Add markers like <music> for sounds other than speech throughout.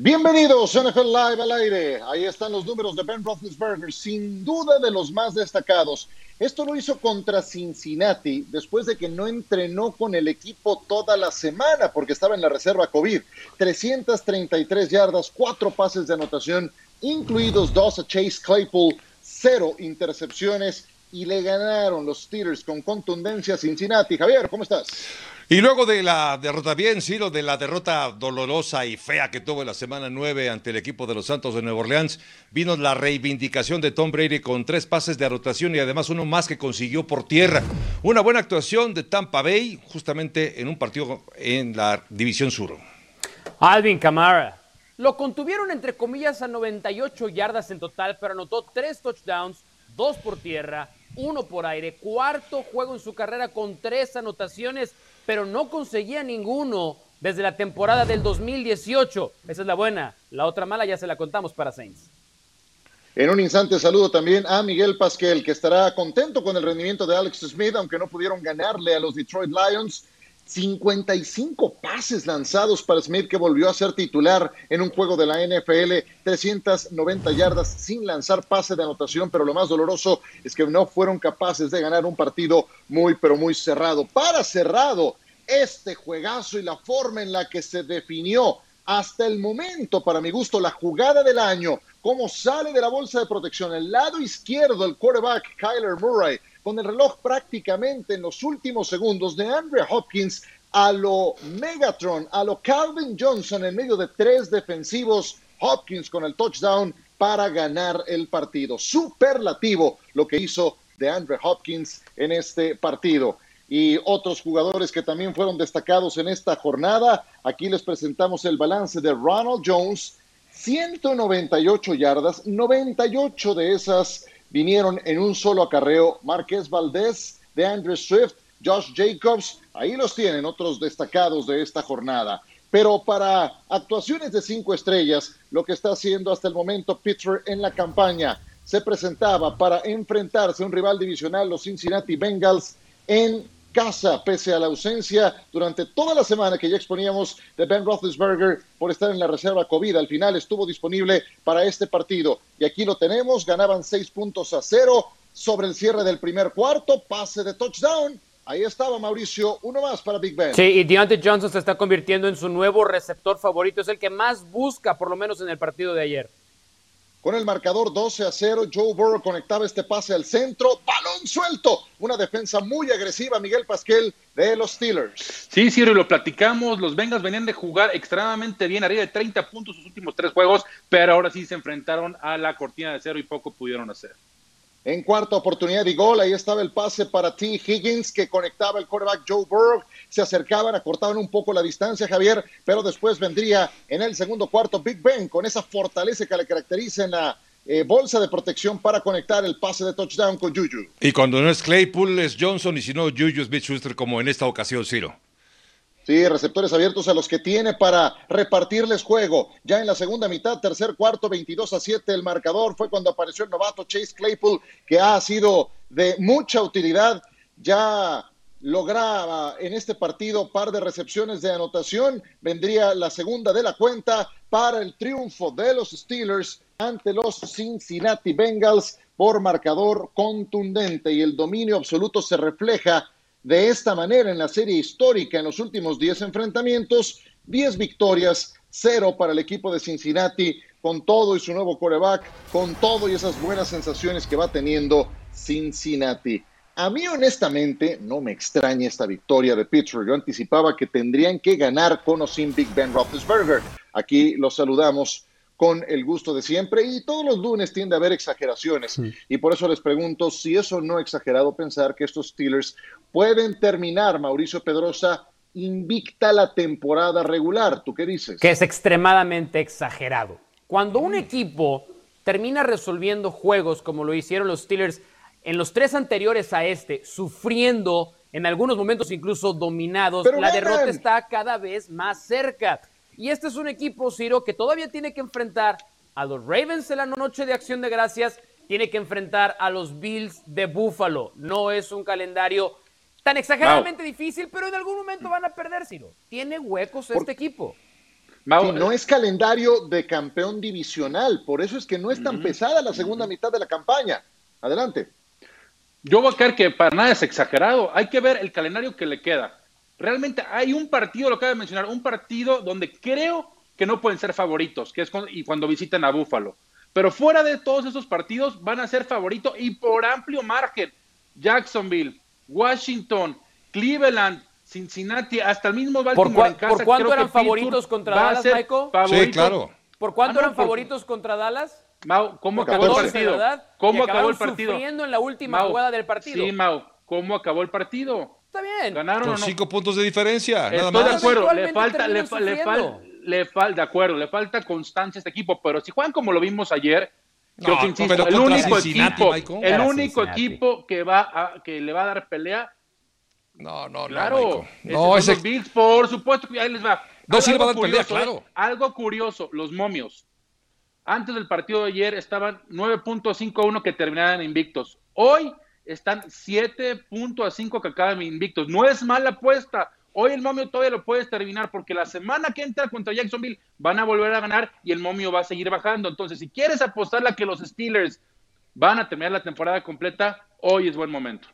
Bienvenidos NFL Live al aire. Ahí están los números de Ben Roethlisberger, sin duda de los más destacados. Esto lo hizo contra Cincinnati después de que no entrenó con el equipo toda la semana porque estaba en la reserva COVID. 333 yardas, cuatro pases de anotación, incluidos dos a Chase Claypool, cero intercepciones y le ganaron los Steelers con contundencia a Cincinnati. Javier, ¿cómo estás? Y luego de la derrota, bien, Ciro, de la derrota dolorosa y fea que tuvo en la semana 9 ante el equipo de los Santos de Nueva Orleans, vino la reivindicación de Tom Brady con tres pases de anotación y además uno más que consiguió por tierra. Una buena actuación de Tampa Bay, justamente en un partido en la División Sur. Alvin Kamara. Lo contuvieron entre comillas a 98 yardas en total, pero anotó tres touchdowns, dos por tierra, uno por aire, cuarto juego en su carrera con tres anotaciones pero no conseguía ninguno desde la temporada del 2018. Esa es la buena. La otra mala ya se la contamos para Saints. En un instante saludo también a Miguel Pasquel, que estará contento con el rendimiento de Alex Smith, aunque no pudieron ganarle a los Detroit Lions. 55 pases lanzados para Smith, que volvió a ser titular en un juego de la NFL, 390 yardas sin lanzar pase de anotación, pero lo más doloroso es que no fueron capaces de ganar un partido muy, pero muy cerrado. Para cerrado, este juegazo y la forma en la que se definió hasta el momento, para mi gusto, la jugada del año, cómo sale de la bolsa de protección, el lado izquierdo, el quarterback Kyler Murray, con el reloj prácticamente en los últimos segundos de Andrew Hopkins a lo Megatron, a lo Calvin Johnson en medio de tres defensivos, Hopkins con el touchdown para ganar el partido. Superlativo lo que hizo de Andrew Hopkins en este partido. Y otros jugadores que también fueron destacados en esta jornada. Aquí les presentamos el balance de Ronald Jones. 198 yardas, 98 de esas vinieron en un solo acarreo Marqués Valdés, de Andrew Swift, Josh Jacobs, ahí los tienen otros destacados de esta jornada. Pero para actuaciones de cinco estrellas, lo que está haciendo hasta el momento Pittsburgh en la campaña, se presentaba para enfrentarse a un rival divisional, los Cincinnati Bengals, en casa, pese a la ausencia durante toda la semana que ya exponíamos de Ben Roethlisberger por estar en la reserva COVID. Al final estuvo disponible para este partido. Y aquí lo tenemos, ganaban seis puntos a cero sobre el cierre del primer cuarto, pase de touchdown. Ahí estaba Mauricio, uno más para Big Ben. Sí, y Deontay Johnson se está convirtiendo en su nuevo receptor favorito, es el que más busca, por lo menos en el partido de ayer. Con el marcador 12 a 0, Joe Burrow conectaba este pase al centro, balón suelto, una defensa muy agresiva, Miguel Pasquel de los Steelers. Sí, Ciro, y lo platicamos, los Bengals venían de jugar extremadamente bien, arriba de 30 puntos sus últimos tres juegos, pero ahora sí se enfrentaron a la cortina de cero y poco pudieron hacer. En cuarta oportunidad y gol, ahí estaba el pase para T. Higgins que conectaba el quarterback Joe Burrow. Se acercaban, acortaban un poco la distancia, Javier, pero después vendría en el segundo cuarto Big Ben con esa fortaleza que le caracteriza en la eh, bolsa de protección para conectar el pase de touchdown con Juju. Y cuando no es Claypool es Johnson y si no Juju es Mitch Schuster como en esta ocasión, Ciro. Sí, receptores abiertos a los que tiene para repartirles juego. Ya en la segunda mitad, tercer cuarto, 22 a 7 el marcador. Fue cuando apareció el novato Chase Claypool, que ha sido de mucha utilidad. Ya lograba en este partido par de recepciones de anotación. Vendría la segunda de la cuenta para el triunfo de los Steelers ante los Cincinnati Bengals por marcador contundente y el dominio absoluto se refleja de esta manera en la serie histórica en los últimos 10 enfrentamientos, 10 victorias, 0 para el equipo de Cincinnati, con todo y su nuevo coreback, con todo y esas buenas sensaciones que va teniendo Cincinnati. A mí honestamente no me extraña esta victoria de Pittsburgh. Yo anticipaba que tendrían que ganar con o sin Big Ben Roethlisberger. Aquí los saludamos con el gusto de siempre y todos los lunes tiende a haber exageraciones y por eso les pregunto si eso no exagerado pensar que estos Steelers pueden terminar, Mauricio Pedrosa, invicta la temporada regular. ¿Tú qué dices? Que es extremadamente exagerado. Cuando un equipo termina resolviendo juegos como lo hicieron los Steelers en los tres anteriores a este, sufriendo en algunos momentos incluso dominados, la derrota está cada vez más cerca. Y este es un equipo, Ciro, que todavía tiene que enfrentar a los Ravens en la noche de acción de gracias, tiene que enfrentar a los Bills de Buffalo. No es un calendario tan exageradamente difícil, pero en algún momento van a perder, Ciro. Tiene huecos este equipo. no es calendario de campeón divisional, por eso es que no es tan pesada la segunda mitad de la campaña. Adelante. Yo voy a creer que para nada es exagerado. Hay que ver el calendario que le queda. Realmente hay un partido, lo acabo de mencionar, un partido donde creo que no pueden ser favoritos, que es cuando, y cuando visitan a Búfalo. Pero fuera de todos esos partidos van a ser favoritos y por amplio margen. Jacksonville, Washington, Cleveland, Cincinnati, hasta el mismo Baltimore ¿Por, en casa. ¿por cuánto eran favoritos contra Dallas, Michael? Sí, claro. ¿Por cuánto eran favoritos contra Dallas? Mau, ¿cómo acabó el partido? ¿verdad? ¿Cómo acabó el partido? sufriendo en la última jugada del partido. Sí, Mau, ¿cómo acabó el partido? Está bien. ¿Ganaron Con o no? cinco puntos de diferencia, nada Estoy más. de acuerdo, le falta, le, fa- le, fal- le falta, de acuerdo, le falta constancia a este equipo, pero si juegan como lo vimos ayer, yo No, te insisto, pero el único Cincinnati, equipo, Michael. el único Cincinnati. equipo que va a, que le va a dar pelea, No, no, no, claro, No, son ese, los Bills, por supuesto, que ahí les va. No, sí le va a dar Algo pelea, curioso, claro. ¿eh? Algo curioso, los momios. Antes del partido de ayer estaban 9.51 que terminaban invictos. Hoy están 7.5 que acaban invictos. No es mala apuesta. Hoy el momio todavía lo puedes terminar porque la semana que entra contra Jacksonville van a volver a ganar y el momio va a seguir bajando. Entonces, si quieres apostarle a que los Steelers van a terminar la temporada completa, hoy es buen momento.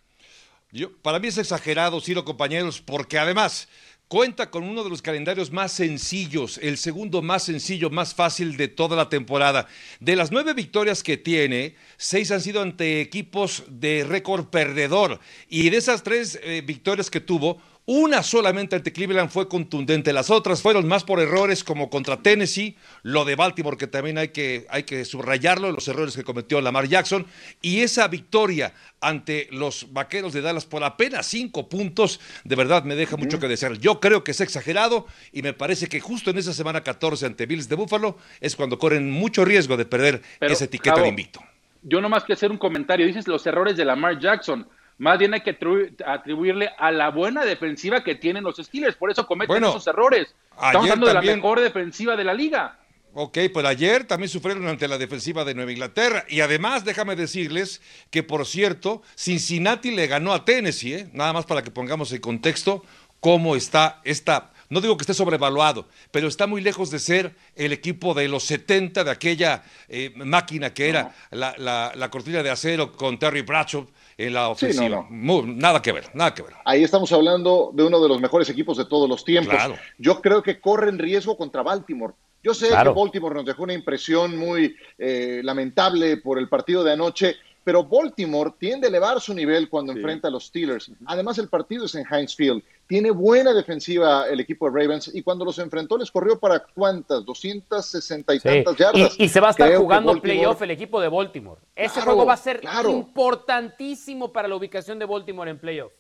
Yo, para mí es exagerado, Ciro, compañeros, porque además cuenta con uno de los calendarios más sencillos, el segundo más sencillo, más fácil de toda la temporada. De las nueve victorias que tiene, seis han sido ante equipos de récord perdedor. Y de esas tres eh, victorias que tuvo, una solamente ante Cleveland fue contundente, las otras fueron más por errores como contra Tennessee, lo de Baltimore que también hay que, hay que subrayarlo, los errores que cometió Lamar Jackson, y esa victoria ante los Vaqueros de Dallas por apenas cinco puntos, de verdad me deja mucho que desear. Yo creo que es exagerado y me parece que justo en esa semana 14 ante Bills de Buffalo es cuando corren mucho riesgo de perder Pero, esa etiqueta Javo, de invicto. Yo nomás quiero hacer un comentario. Dices los errores de Lamar Jackson. Más bien hay que atribu- atribuirle a la buena defensiva que tienen los Steelers. Por eso cometen Bueno, esos errores. Estamos hablando de la mejor defensiva de la liga. Ok, pues ayer también sufrieron ante la defensiva de Nueva Inglaterra. Y además, déjame decirles que, por cierto, Cincinnati le ganó a Tennessee, ¿eh? nada más para que pongamos en contexto cómo está esta. No digo que esté sobrevaluado, pero está muy lejos de ser el equipo de los 70 de aquella eh, máquina que era la, la- la cortina de acero con Terry Bradshaw en la ofensiva. no. Muy- nada que ver, nada que ver. Ahí estamos hablando de uno de los mejores equipos de todos los tiempos. Claro. Yo creo que corren riesgo contra Baltimore. Yo sé Claro. que Baltimore nos dejó una impresión muy eh, lamentable por el partido de anoche, pero Baltimore tiende a elevar su nivel cuando enfrenta a los Steelers. Además, el partido es en Heinz Field. Tiene buena defensiva el equipo de Ravens y cuando los enfrentó les corrió para cuántas, 260 y Sí. tantas yardas. Y, y se va a estar Creo jugando Baltimore- playoff el equipo de Baltimore. Ese Claro, juego va a ser claro. importantísimo para la ubicación de Baltimore en playoff.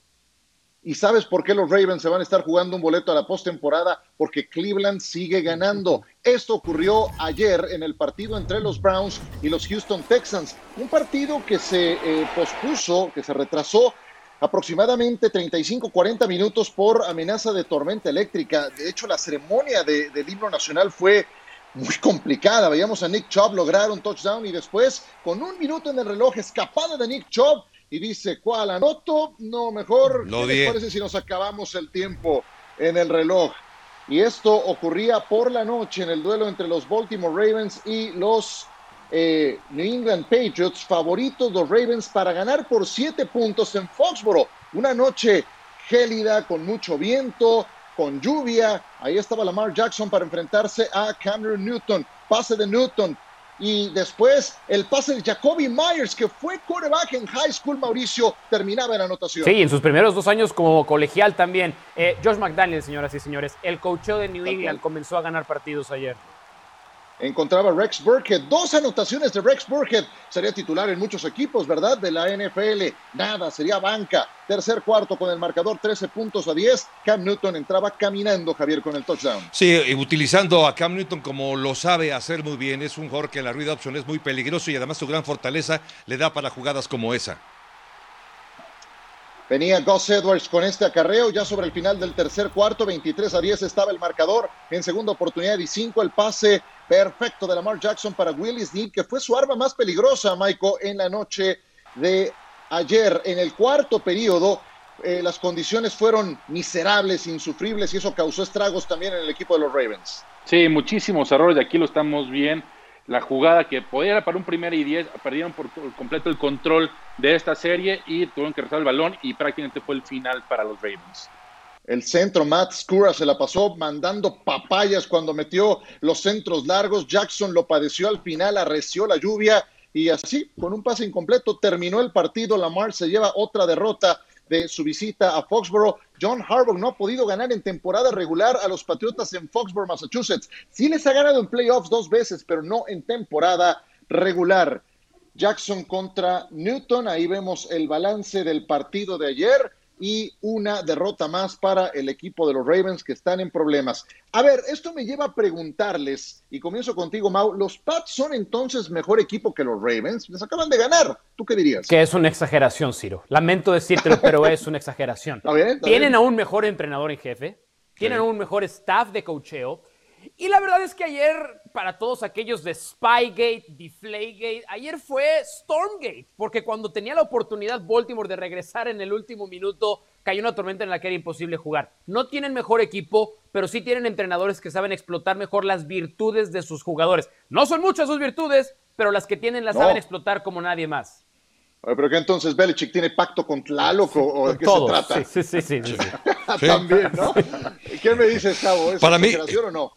¿Y sabes por qué los Ravens se van a estar jugando un boleto a la postemporada? Porque Cleveland sigue ganando. Esto ocurrió ayer en el partido entre los Browns y los Houston Texans. Un partido que se eh, pospuso, que se retrasó aproximadamente 35-40 minutos por amenaza de tormenta eléctrica. De hecho, la ceremonia de- del himno nacional fue muy complicada. Veíamos a Nick Chubb lograr un touchdown y después, con un minuto en el reloj, escapada de Nick Chubb y dice, ¿cuál anoto? No, mejor, Lo ¿qué les parece si nos acabamos el tiempo en el reloj? Y esto ocurría por la noche en el duelo entre los Baltimore Ravens y los eh, New England Patriots, favoritos los Ravens para ganar por siete puntos en Foxboro. Una noche gélida, con mucho viento, con lluvia. Ahí estaba Lamar Jackson para enfrentarse a Cameron Newton. Pase de Newton. Y después el pase de Jacoby Myers, que fue quarterback en high school, Mauricio, terminaba en anotación. Sí, en sus primeros dos años como colegial también. Eh, Josh McDaniel, señoras y señores, el coacheo de New England comenzó a ganar partidos ayer. Encontraba Rex Burkhead. Dos anotaciones de Rex Burkhead. Sería titular en muchos equipos, ¿verdad? De la NFL. Nada, sería banca. Tercer cuarto con el marcador 13 puntos a 10. Cam Newton entraba caminando, Javier, con el touchdown. Sí, y utilizando a Cam Newton como lo sabe hacer muy bien. Es un jugador que en la read option es muy peligroso y además su gran fortaleza le da para jugadas como esa. Venía Gus Edwards con este acarreo ya sobre el final del tercer cuarto, 23 a 10 estaba el marcador, en segunda oportunidad y 5 el pase perfecto de Lamar Jackson para Willis Need, que fue su arma más peligrosa, Michael, en la noche de ayer. En el cuarto periodo, eh, las condiciones fueron miserables, insufribles y eso causó estragos también en el equipo de los Ravens. Sí, muchísimos errores, de aquí lo estamos bien. La jugada que podía para un primer y diez, perdieron por completo el control de esta serie y tuvieron que regresar el balón y prácticamente fue el final para los Ravens. El centro, Matt Scura se la pasó mandando papayas cuando metió los centros largos. Jackson lo padeció al final, arreció la lluvia y así, con un pase incompleto, terminó el partido. Lamar se lleva otra derrota de su visita a Foxborough. John Harbaugh no ha podido ganar en temporada regular a los Patriotas en Foxborough, Massachusetts. Sí les ha ganado en playoffs dos veces, pero no en temporada regular. Jackson contra Newton, ahí vemos el balance del partido de ayer y una derrota más para el equipo de los Ravens que están en problemas. A ver, esto me lleva a preguntarles, y comienzo contigo, Mau, ¿los Pats son entonces mejor equipo que los Ravens? Les acaban de ganar, ¿tú qué dirías? Que es una exageración, Ciro. Lamento decírtelo, pero es una exageración. <laughs> Tienen a un mejor entrenador en jefe, tienen a un mejor staff de cocheo, y la verdad es que ayer, para todos aquellos de Spygate, Deflategate, ayer fue Stormgate, porque cuando tenía la oportunidad Baltimore de regresar en el último minuto, cayó una tormenta en la que era imposible jugar. No tienen mejor equipo, pero sí tienen entrenadores que saben explotar mejor las virtudes de sus jugadores. No son muchas sus virtudes, pero las que tienen las saben explotar como nadie más. Pero que entonces Belichick tiene pacto con Tlaloc o, de qué se trata. Sí, sí, sí. sí, <laughs> También, ¿no? ¿Qué me dices, Cabo? ¿Es Para mí, o no?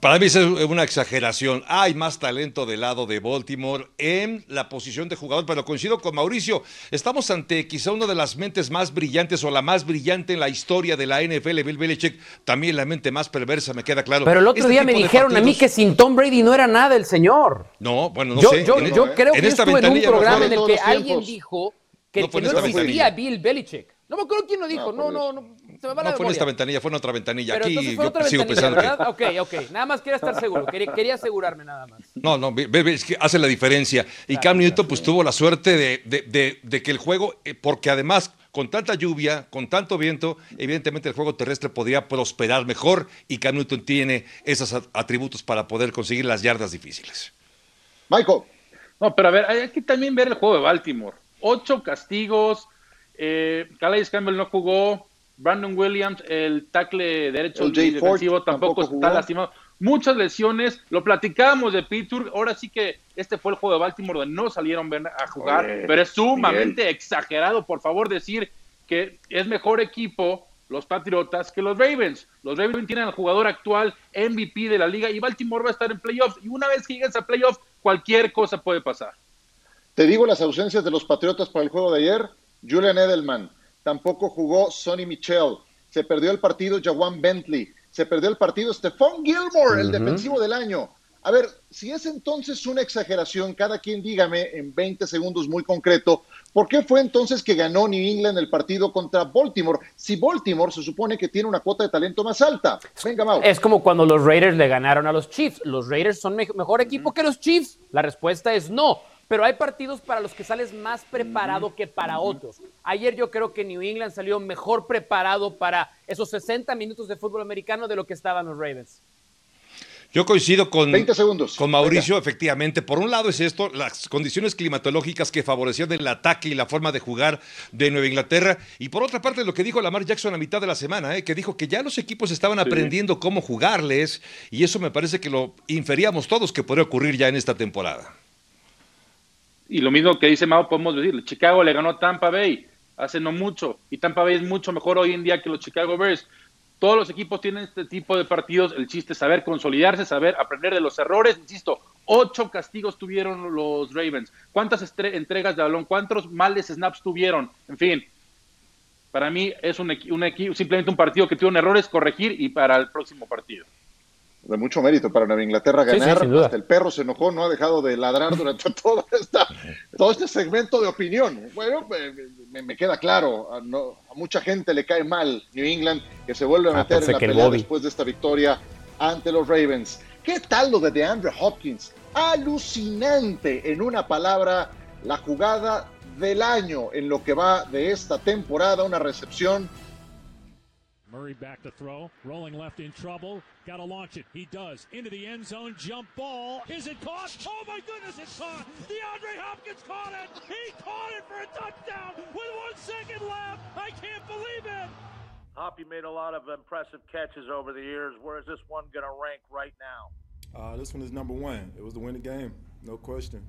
Para mí es una exageración. Hay más talento del lado de Baltimore en la posición de jugador, pero coincido con Mauricio. Estamos ante quizá una de las mentes más brillantes o la más brillante en la historia de la NFL, Bill Belichick. También la mente más perversa, me queda claro. Pero el otro este día me dijeron a mí que sin Tom Brady no era nada el señor. No, bueno, no yo, sé. Yo, yo creo que estuve en un programa en el que alguien dijo que no, que no existía Bill Belichick. No me acuerdo quién lo dijo. No, no, no. Se me va no fue en esta ventanilla, fue en otra ventanilla. Pero Aquí fue otra sigo ventanilla, pensando ¿verdad? Que... Ok, ok. Nada más quería estar seguro. Quería, quería asegurarme nada más. No, no, es que hace la diferencia. Y Cam Newton pues tuvo la suerte de, de, de, de, que el juego, eh, porque además con tanta lluvia, con tanto viento, evidentemente el juego terrestre podría prosperar mejor y Cam Newton tiene esos atributos para poder conseguir las yardas difíciles. Michael. No, pero a ver, hay que también ver el juego de Baltimore. Ocho castigos, eh, Calais Campbell no jugó. Brandon Williams, el tackle derecho el defensivo, tampoco, tampoco está lastimado. Muchas lesiones. Lo platicábamos de Pittsburgh. Ahora sí que este fue el juego de Baltimore donde no salieron a jugar. pero es sumamente exagerado, por favor, decir que es mejor equipo los Patriotas que los Ravens. Los Ravens tienen al jugador actual MVP de la liga y Baltimore va a estar en playoffs. Y una vez que llegues a playoffs, cualquier cosa puede pasar. Te digo las ausencias de los Patriotas para el juego de ayer. Julian Edelman, tampoco jugó Sonny Michel, se perdió el partido Jawan Bentley, se perdió el partido Stephon Gilmore, el defensivo del año. A ver, si es entonces una exageración, cada quien dígame en 20 segundos muy concreto, ¿por qué fue entonces que ganó New England el partido contra Baltimore? Si Baltimore se supone que tiene una cuota de talento más alta. Venga, Mau. Es como cuando los Raiders le ganaron a los Chiefs. ¿Los Raiders son mejor equipo que los Chiefs? La respuesta es no pero hay partidos para los que sales más preparado que para otros. Ayer yo creo que New England salió mejor preparado para esos 60 minutos de fútbol americano de lo que estaban los Ravens. Yo coincido con, 20 segundos. con Mauricio, efectivamente. Por un lado es esto, las condiciones climatológicas que favorecían el ataque y la forma de jugar de Nueva Inglaterra. Y por otra parte, lo que dijo Lamar Jackson a mitad de la semana, ¿eh? que dijo que ya los equipos estaban aprendiendo cómo jugarles. Y eso me parece que lo inferíamos todos que podría ocurrir ya en esta temporada. Y lo mismo que dice Mao, podemos decir, Chicago le ganó a Tampa Bay hace no mucho, y Tampa Bay es mucho mejor hoy en día que los Chicago Bears. Todos los equipos tienen este tipo de partidos, el chiste es saber consolidarse, saber aprender de los errores, insisto, ocho castigos tuvieron los Ravens, cuántas entregas de balón, cuántos males snaps tuvieron, en fin, para mí es un, un simplemente un partido que tiene errores, corregir y para el próximo partido de mucho mérito para Nueva Inglaterra ganar. Hasta el perro se enojó, no ha dejado de ladrar durante <laughs> todo, esta, todo este segmento de opinión. Bueno, me, queda claro, a, mucha gente le cae mal New England, que se vuelve a ah, meter en la pelea después de esta victoria ante los Ravens. ¿Qué tal lo de DeAndre Hopkins? Alucinante, en una palabra, la jugada del año en lo que va de esta temporada, una recepción Murray back to throw, rolling left in trouble. Got to launch it. He does. Into the end zone, jump ball. Is it caught? Oh my goodness, it's caught. DeAndre Hopkins caught it. He caught it for a touchdown with one second left. I can't believe it. Hoppy made a lot of impressive catches over the years. Where is this one going to rank right now? Uh, this one is number one. It was the winning game, no question.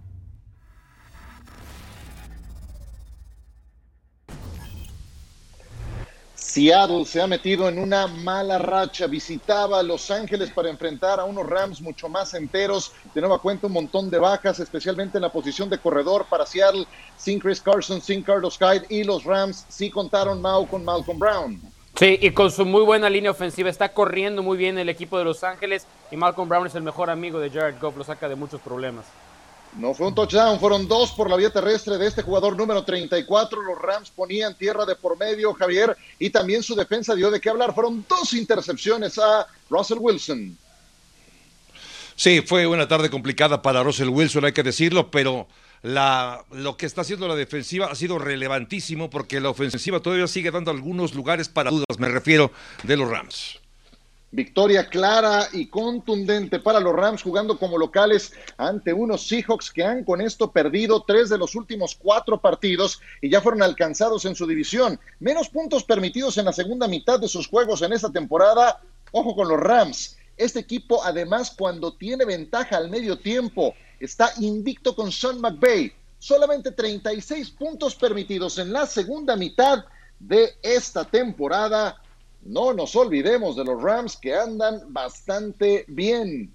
Seattle se ha metido en una mala racha. Visitaba a Los Ángeles para enfrentar a unos Rams mucho más enteros. De nueva cuenta, un montón de bajas, especialmente en la posición de corredor para Seattle, sin Chris Carson, sin Carlos Hyde. Y los Rams sí contaron Mao con Malcolm Brown. Sí, y con su muy buena línea ofensiva. Está corriendo muy bien el equipo de Los Ángeles. Y Malcolm Brown es el mejor amigo de Jared Goff. Lo saca de muchos problemas. No fue un touchdown, fueron dos por la vía terrestre de este jugador número 34. Los Rams ponían tierra de por medio, Javier, y también su defensa dio de qué hablar. Fueron dos intercepciones a Russell Wilson. Sí, fue una tarde complicada para Russell Wilson, hay que decirlo, pero la, lo que está haciendo la defensiva ha sido relevantísimo porque la ofensiva todavía sigue dando algunos lugares para dudas, me refiero de los Rams. Victoria clara y contundente para los Rams jugando como locales ante unos Seahawks que han con esto perdido tres de los últimos cuatro partidos y ya fueron alcanzados en su división. Menos puntos permitidos en la segunda mitad de sus juegos en esta temporada. Ojo con los Rams. Este equipo además cuando tiene ventaja al medio tiempo está invicto con Sean McVay. Solamente 36 puntos permitidos en la segunda mitad de esta temporada no nos olvidemos de los Rams que andan bastante bien.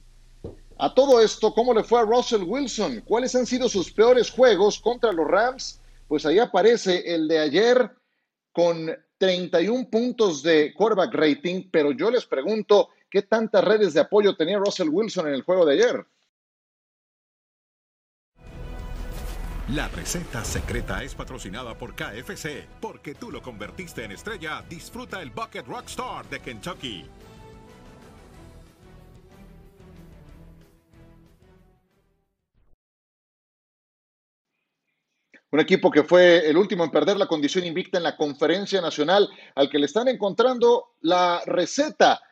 A todo esto, ¿cómo le fue a Russell Wilson? ¿Cuáles han sido sus peores juegos contra los Rams? Pues ahí aparece el de ayer con 31 puntos de quarterback rating, pero yo les pregunto, ¿qué tantas redes de apoyo tenía Russell Wilson en el juego de ayer? La receta secreta es patrocinada por KFC, porque tú lo convertiste en estrella. Disfruta el Bucket Rockstar de Kentucky. Un equipo que fue el último en perder la condición invicta en la conferencia nacional, al que le están encontrando la receta.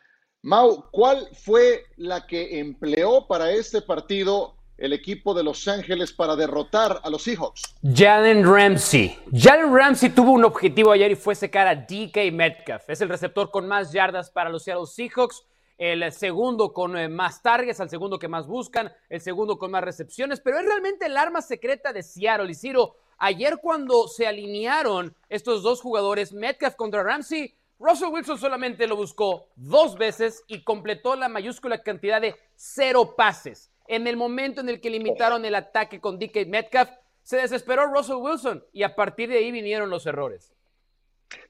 Mau, ¿cuál fue la que empleó para este partido el equipo de Los Ángeles para derrotar a los Seahawks? Jalen Ramsey. Jalen Ramsey tuvo un objetivo ayer y fue secar a DK Metcalf. Es el receptor con más yardas para los Seattle Seahawks, el segundo con eh, más targets, el segundo que más buscan, el segundo con más recepciones, pero es realmente el arma secreta de Seattle. Y Ciro, ayer cuando se alinearon estos dos jugadores, Metcalf contra Ramsey, Russell Wilson solamente lo buscó dos veces y completó la mayúscula cantidad de cero pases. En el momento en el que limitaron el ataque con DK Metcalf, se desesperó Russell Wilson y a partir de ahí vinieron los errores.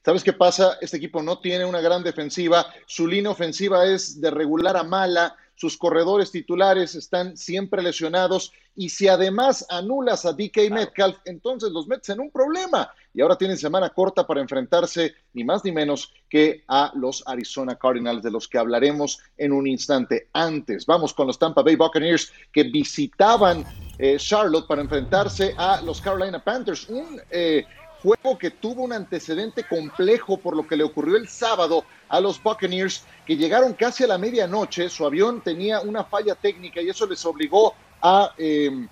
¿Sabes qué pasa? Este equipo no tiene una gran defensiva, su línea ofensiva es de regular a mala, sus corredores titulares están siempre lesionados y si además anulas a DK Metcalf, entonces los metes en un problema. Y ahora tienen semana corta para enfrentarse ni más ni menos que a los Arizona Cardinals, de los que hablaremos en un instante. Antes, vamos con los Tampa Bay Buccaneers que visitaban eh, Charlotte para enfrentarse a los Carolina Panthers. Un eh, juego que tuvo un antecedente complejo por lo que le ocurrió el sábado a los Buccaneers, que llegaron casi a la medianoche, su avión tenía una falla técnica y eso les obligó a eh,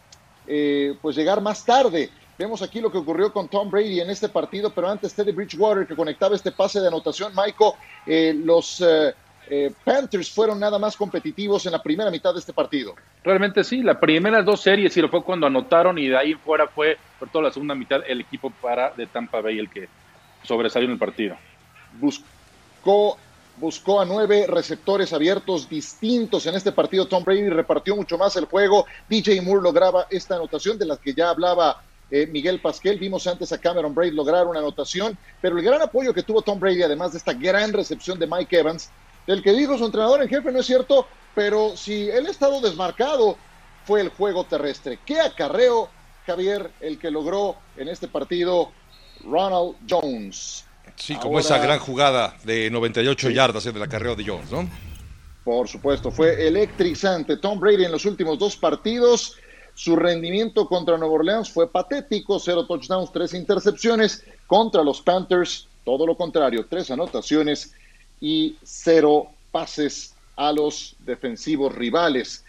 eh, pues llegar más tarde. Vemos aquí lo que ocurrió con Tom Brady en este partido, pero antes Teddy Bridgewater que conectaba este pase de anotación, Michael, eh, los Panthers fueron nada más competitivos en la primera mitad de este partido. Realmente sí, las primeras dos series y lo fue cuando anotaron y de ahí fuera fue por toda la segunda mitad el equipo para de Tampa Bay el que sobresalió en el partido. Buscó, buscó a nueve receptores abiertos distintos en este partido. Tom Brady repartió mucho más el juego. DJ Moore lograba esta anotación de la que ya hablaba eh, Miguel Pasquel. Vimos antes a Cameron Brady lograr una anotación, pero el gran apoyo que tuvo Tom Brady, además de esta gran recepción de Mike Evans, del que dijo su entrenador en jefe, no es cierto, pero si él ha estado desmarcado, fue el juego terrestre. ¿Qué acarreo, Javier, el que logró en este partido Ronald Jones? Sí, como esa gran jugada de 98 yardas en el acarreo de Jones, ¿no? Por supuesto, fue electrizante. Tom Brady en los últimos dos partidos, su rendimiento contra Nueva Orleans fue patético, cero touchdowns, tres intercepciones. Contra los Panthers, todo lo contrario, tres anotaciones y cero pases a los defensivos rivales.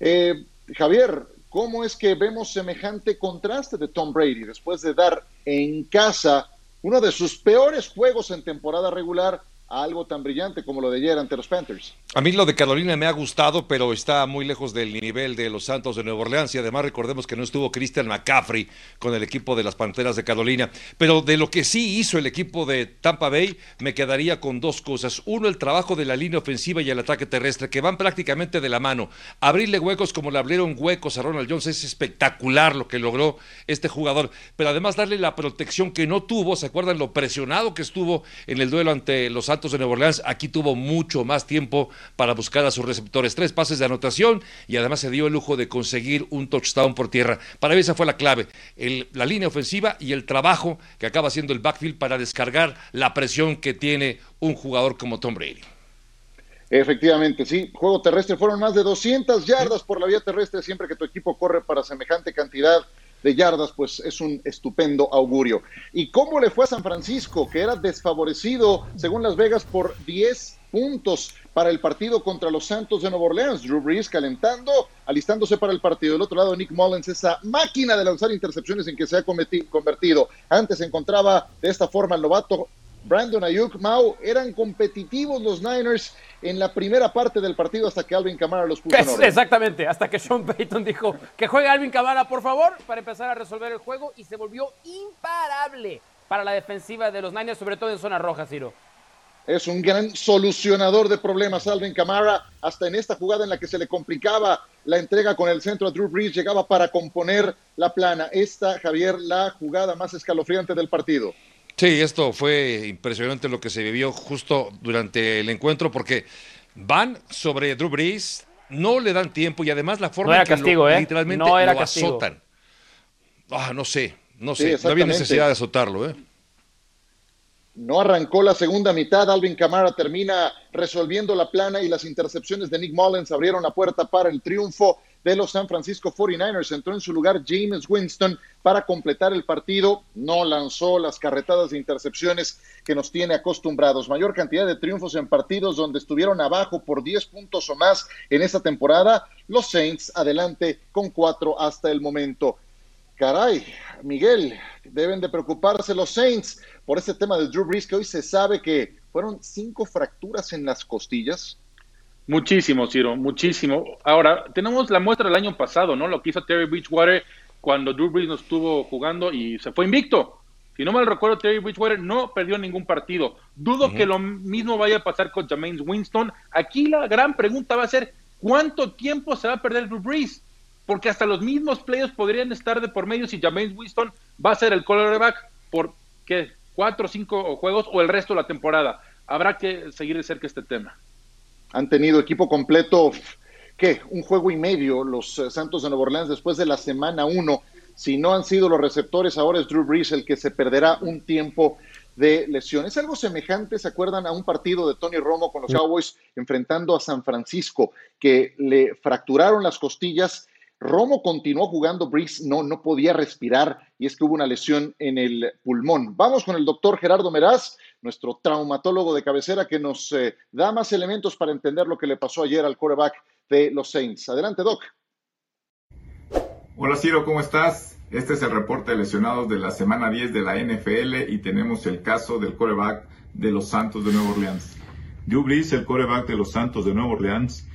Eh, Javier, ¿cómo es que vemos semejante contraste de Tom Brady después de dar en casa uno de sus peores juegos en temporada regular algo tan brillante como lo de ayer ante los Panthers. A mí lo de Carolina me ha gustado, pero está muy lejos del nivel de los Santos de Nueva Orleans y además recordemos que no estuvo Christian McCaffrey con el equipo de las Panteras de Carolina. Pero de lo que sí hizo el equipo de Tampa Bay, me quedaría con dos cosas. Uno, el trabajo de la línea ofensiva y el ataque terrestre, que van prácticamente de la mano. Abrirle huecos como le abrieron huecos a Ronald Jones es espectacular lo que logró este jugador. Pero además darle la protección que no tuvo, ¿se acuerdan lo presionado que estuvo en el duelo ante los Santos de Nueva Orleans? Aquí tuvo mucho más tiempo para buscar a sus receptores. Tres pases de anotación y además se dio el lujo de conseguir un touchdown por tierra. Para mí esa fue la clave, la línea ofensiva y el trabajo que acaba haciendo el backfield para descargar la presión que tiene un jugador como Tom Brady. Efectivamente, sí. Juego terrestre fueron más de 200 yardas por la vía terrestre. Siempre que tu equipo corre para semejante cantidad de yardas, pues es un estupendo augurio. ¿Y cómo le fue a San Francisco, que era desfavorecido, según Las Vegas, por 10 puntos para el partido contra los Santos de Nueva Orleans? Drew Brees calentando, alistándose para el partido. Del otro lado, Nick Mullins, esa máquina de lanzar intercepciones en que se ha convertido. Antes se encontraba de esta forma el novato Brandon Ayuk, Mau, eran competitivos los Niners en la primera parte del partido hasta que Alvin Kamara los puso en <laughs> orden. Exactamente, hasta que Sean Payton dijo que juegue Alvin Kamara, por favor, para empezar a resolver el juego y se volvió imparable para la defensiva de los Niners, sobre todo en zona roja, Ciro. Es un gran solucionador de problemas, Alvin Kamara, hasta en esta jugada en la que se le complicaba la entrega con el centro a Drew Brees, llegaba para componer la plana. Esta, Javier, la jugada más escalofriante del partido. Sí, esto fue impresionante lo que se vivió justo durante el encuentro porque van sobre Drew Brees, no le dan tiempo y además la forma en que castigo, ¿eh? literalmente no era lo castigo. azotan. Ah, no sé, no sé, no había necesidad de azotarlo, ¿eh? No arrancó la segunda mitad, Alvin Kamara termina resolviendo la plana y las intercepciones de Nick Mullens abrieron la puerta para el triunfo de los San Francisco 49ers. Entró en su lugar James Winston para completar el partido. No lanzó las carretadas de intercepciones que nos tiene acostumbrados. Mayor cantidad de triunfos en partidos donde estuvieron abajo por 10 puntos o más en esta temporada. Los Saints adelante con cuatro hasta el momento. Caray, Miguel, deben de preocuparse los Saints por este tema de Drew Brees, que hoy se sabe que fueron cinco fracturas en las costillas. Muchísimo, Ciro, muchísimo. Ahora, tenemos la muestra del año pasado, ¿no? Lo que hizo Terry Bridgewater cuando Drew Brees no estuvo jugando y se fue invicto. Si no mal recuerdo, Terry Bridgewater no perdió ningún partido. Dudo que lo mismo vaya a pasar con James Winston. Aquí la gran pregunta va a ser, ¿cuánto tiempo se va a perder Drew Brees? Porque hasta los mismos players podrían estar de por medio si James Winston va a ser el quarterback por, ¿qué? ¿Cuatro o cinco juegos o el resto de la temporada? Habrá que seguir de cerca este tema han tenido equipo completo, ¿qué? Un juego y medio los eh, Santos de Nueva Orleans después de la semana uno. Si no han sido los receptores, ahora es Drew Brees el que se perderá un tiempo de lesión. Es algo semejante, ¿se acuerdan a un partido de Tony Romo con los Cowboys enfrentando a San Francisco, que le fracturaron las costillas? Romo continuó jugando, Brees no, no podía respirar y es que hubo una lesión en el pulmón. Vamos con el doctor Gerardo Meraz, nuestro traumatólogo de cabecera, que nos eh, da más elementos para entender lo que le pasó ayer al quarterback de los Saints. Adelante, Doc. Hola, Ciro, ¿cómo estás? Este es el reporte de lesionados de la semana 10 de la NFL y tenemos el caso del quarterback de los Santos de Nueva Orleans. Drew Brees, el quarterback de los Santos de Nueva Orleans,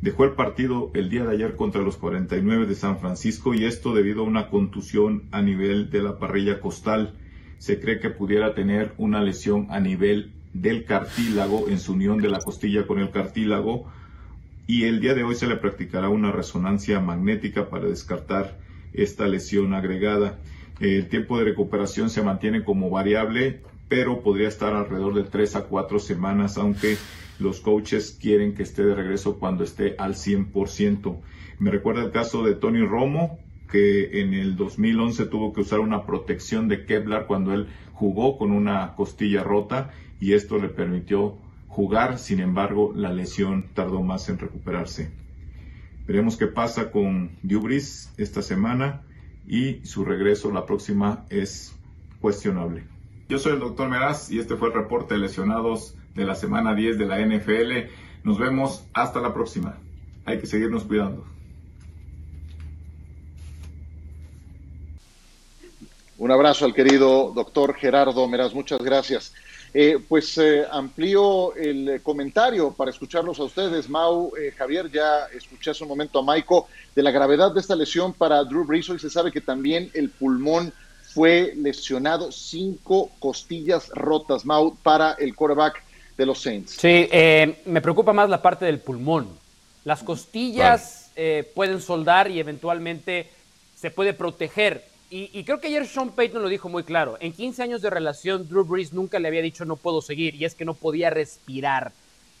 dejó el partido el día de ayer contra los 49 de San Francisco y esto debido a una contusión a nivel de la parrilla costal se cree que pudiera tener una lesión a nivel del cartílago, en su unión de la costilla con el cartílago, y el día de hoy se le practicará una resonancia magnética para descartar esta lesión agregada. El tiempo de recuperación se mantiene como variable, pero podría estar alrededor de 3 a 4 semanas, aunque los coaches quieren que esté de regreso cuando esté al 100%. Me recuerda el caso de Tony Romo, que en el 2011 tuvo que usar una protección de Kevlar cuando él jugó con una costilla rota y esto le permitió jugar, sin embargo la lesión tardó más en recuperarse. Veremos qué pasa con Dubris esta semana y su regreso la próxima es cuestionable. Yo soy el doctor Meraz y este fue el reporte de lesionados de la semana 10 de la NFL. Nos vemos hasta la próxima. Hay que seguirnos cuidando. Un abrazo al querido doctor Gerardo Meraz, muchas gracias. Eh, pues eh, amplío el comentario para escucharlos a ustedes. Mau, eh, Javier, ya escuché hace un momento a Maiko de la gravedad de esta lesión para Drew Brees. Hoy se sabe que también el pulmón fue lesionado, cinco costillas rotas, Mau, para el quarterback de los Saints. Sí, eh, me preocupa más la parte del pulmón. Las costillas eh, pueden soldar y eventualmente se puede proteger. Y, y creo que ayer Sean Payton lo dijo muy claro. En 15 años de relación, Drew Brees nunca le había dicho no puedo seguir y es que no podía respirar.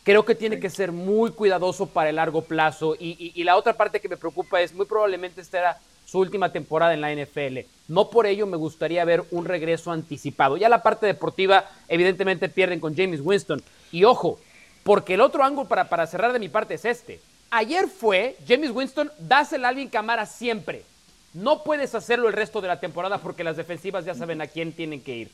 Creo que tiene que ser muy cuidadoso para el largo plazo. Y, y- y la otra parte que me preocupa es muy probablemente esta era su última temporada en la NFL. No por ello me gustaría ver un regreso anticipado. Ya la parte deportiva, evidentemente pierden con James Winston. Y ojo, porque el otro ángulo para, para cerrar de mi parte es este. Ayer fue James Winston, dásela a Alvin Camara siempre. No puedes hacerlo el resto de la temporada porque las defensivas ya saben a quién tienen que ir.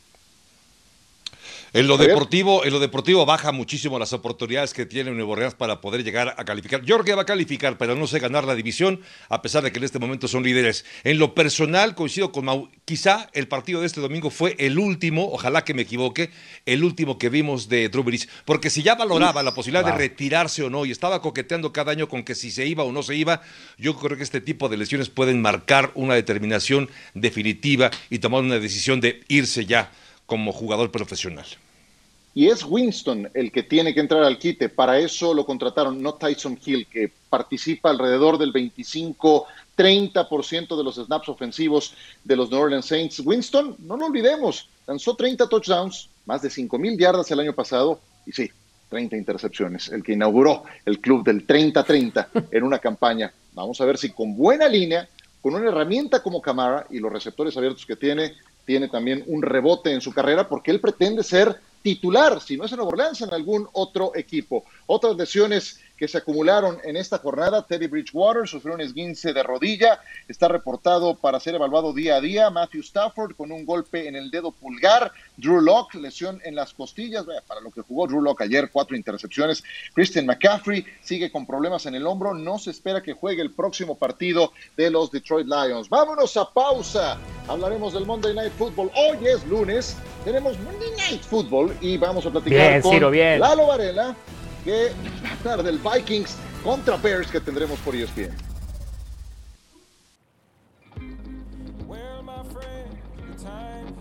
En lo deportivo, en lo deportivo baja muchísimo las oportunidades que tiene Nuevo Orleans para poder llegar a calificar. Yo creo que va a calificar, pero no sé ganar la división, a pesar de que en este momento son líderes. En lo personal, coincido con Mau, quizá el partido de este domingo fue el último, ojalá que me equivoque, el último que vimos de Drew Brees, porque si ya valoraba la posibilidad de retirarse o no y estaba coqueteando cada año con que si se iba o no se iba, yo creo que este tipo de lesiones pueden marcar una determinación definitiva y tomar una decisión de irse ya como jugador profesional. Y es Winston el que tiene que entrar al quite. Para eso lo contrataron, no Tyson Hill, que participa alrededor del 25-30% de los snaps ofensivos de los New Orleans Saints. Winston, no lo olvidemos, lanzó 30 touchdowns, más de 5 mil yardas el año pasado, y sí, 30 intercepciones, el que inauguró el club del 30-30 en una campaña. Vamos a ver si con buena línea, con una herramienta como Camara y los receptores abiertos que tiene, tiene también un rebote en su carrera porque él pretende ser titular, si no es en Nueva Orleans, en algún otro equipo. Otras lesiones que se acumularon en esta jornada, Teddy Bridgewater sufrió un esguince de rodilla, está reportado para ser evaluado día a día, Matthew Stafford con un golpe en el dedo pulgar, Drew Locke, lesión en las costillas, para lo que jugó Drew Locke ayer, cuatro intercepciones, Christian McCaffrey sigue con problemas en el hombro, no se espera que juegue el próximo partido de los Detroit Lions. Vámonos a pausa, hablaremos del Monday Night Football, hoy es lunes, tenemos Monday Night Football y vamos a platicar Bien, con Ciro, bien. Lalo Varela, que hablar del Vikings contra Bears que tendremos por ESPN. Well, my friend, the time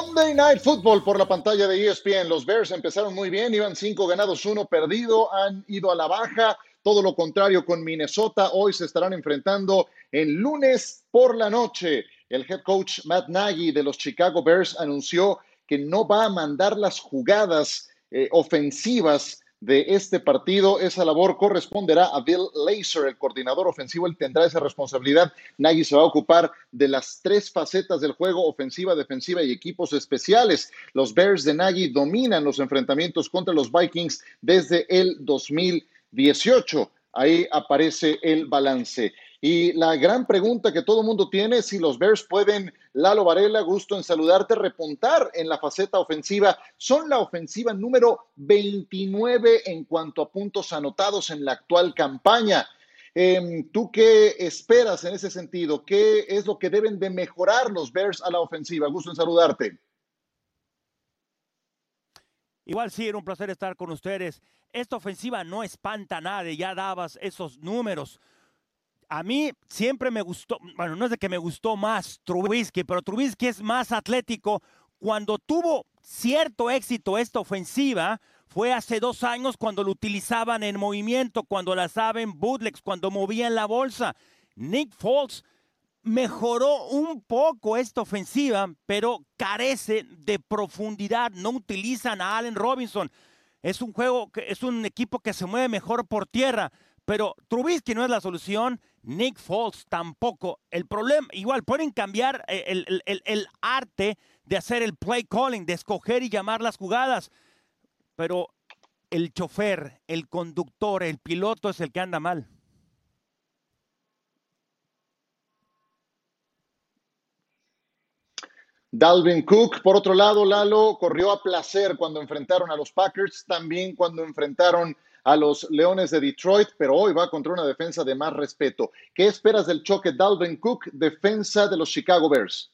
Monday Night Football por la pantalla de ESPN. Los Bears empezaron muy bien, iban cinco ganados, uno perdido, han ido a la baja. Todo lo contrario con Minnesota. Hoy se estarán enfrentando en lunes por la noche. El head coach Matt Nagy de los Chicago Bears anunció que no va a mandar las jugadas eh, ofensivas de este partido. Esa labor corresponderá a Bill Lazor, el coordinador ofensivo. Él tendrá esa responsabilidad. Nagy se va a ocupar de las tres facetas del juego, ofensiva, defensiva y equipos especiales. Los Bears de Nagy dominan los enfrentamientos contra los Vikings desde el 2018. Ahí aparece el balance. Y la gran pregunta que todo mundo tiene es si los Bears pueden, Lalo Varela, gusto en saludarte, repuntar en la faceta ofensiva. Son la ofensiva número 29 en cuanto a puntos anotados en la actual campaña. Eh, ¿Tú qué esperas en ese sentido? ¿Qué es lo que deben de mejorar los Bears a la ofensiva? Gusto en saludarte. Igual sí, era un placer estar con ustedes. Esta ofensiva no espanta a nadie, ya dabas esos números. A mí siempre me gustó, bueno, no es de que me gustó más Trubisky, pero Trubisky es más atlético. Cuando tuvo cierto éxito esta ofensiva, fue hace dos años cuando lo utilizaban en movimiento, cuando la saben bootlegs, cuando movían la bolsa. Nick Foles mejoró un poco esta ofensiva, pero carece de profundidad. No utilizan a Allen Robinson. Es un juego, es un equipo que se mueve mejor por tierra. Pero Trubisky no es la solución, Nick Foles tampoco. El problema, igual pueden cambiar eh, el, el- el- el arte de hacer el play calling, de escoger y llamar las jugadas, pero el chofer, el conductor, el piloto es el que anda mal. Dalvin Cook, por otro lado, Lalo corrió a placer cuando enfrentaron a los Packers, también cuando enfrentaron a los Leones de Detroit, pero hoy va contra una defensa de más respeto. ¿Qué esperas del choque Dalvin Cook, defensa de los Chicago Bears?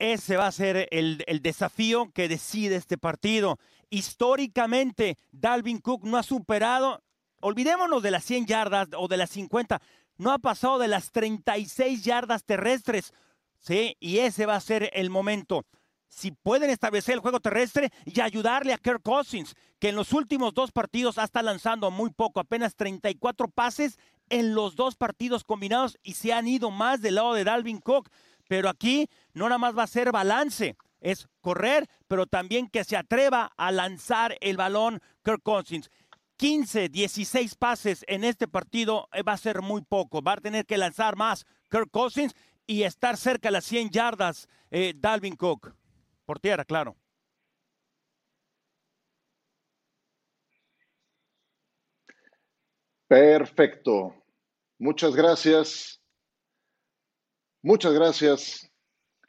Ese va a ser el, el desafío que decide este partido. Históricamente, Dalvin Cook no ha superado, olvidémonos de las 100 yardas o de las 50, no ha pasado de las 36 yardas terrestres. Sí, y ese va a ser el momento. Si pueden establecer el juego terrestre y ayudarle a Kirk Cousins, que en los últimos dos partidos ha estado lanzando muy poco, apenas 34 pases en los dos partidos combinados y se han ido más del lado de Dalvin Cook. Pero aquí no nada más va a ser balance, es correr, pero también que se atreva a lanzar el balón Kirk Cousins. 15, 16 pases en este partido eh, va a ser muy poco. Va a tener que lanzar más Kirk Cousins y estar cerca de las 100 yardas eh, Dalvin Cook. Por tierra, claro. Perfecto. Muchas gracias. Muchas gracias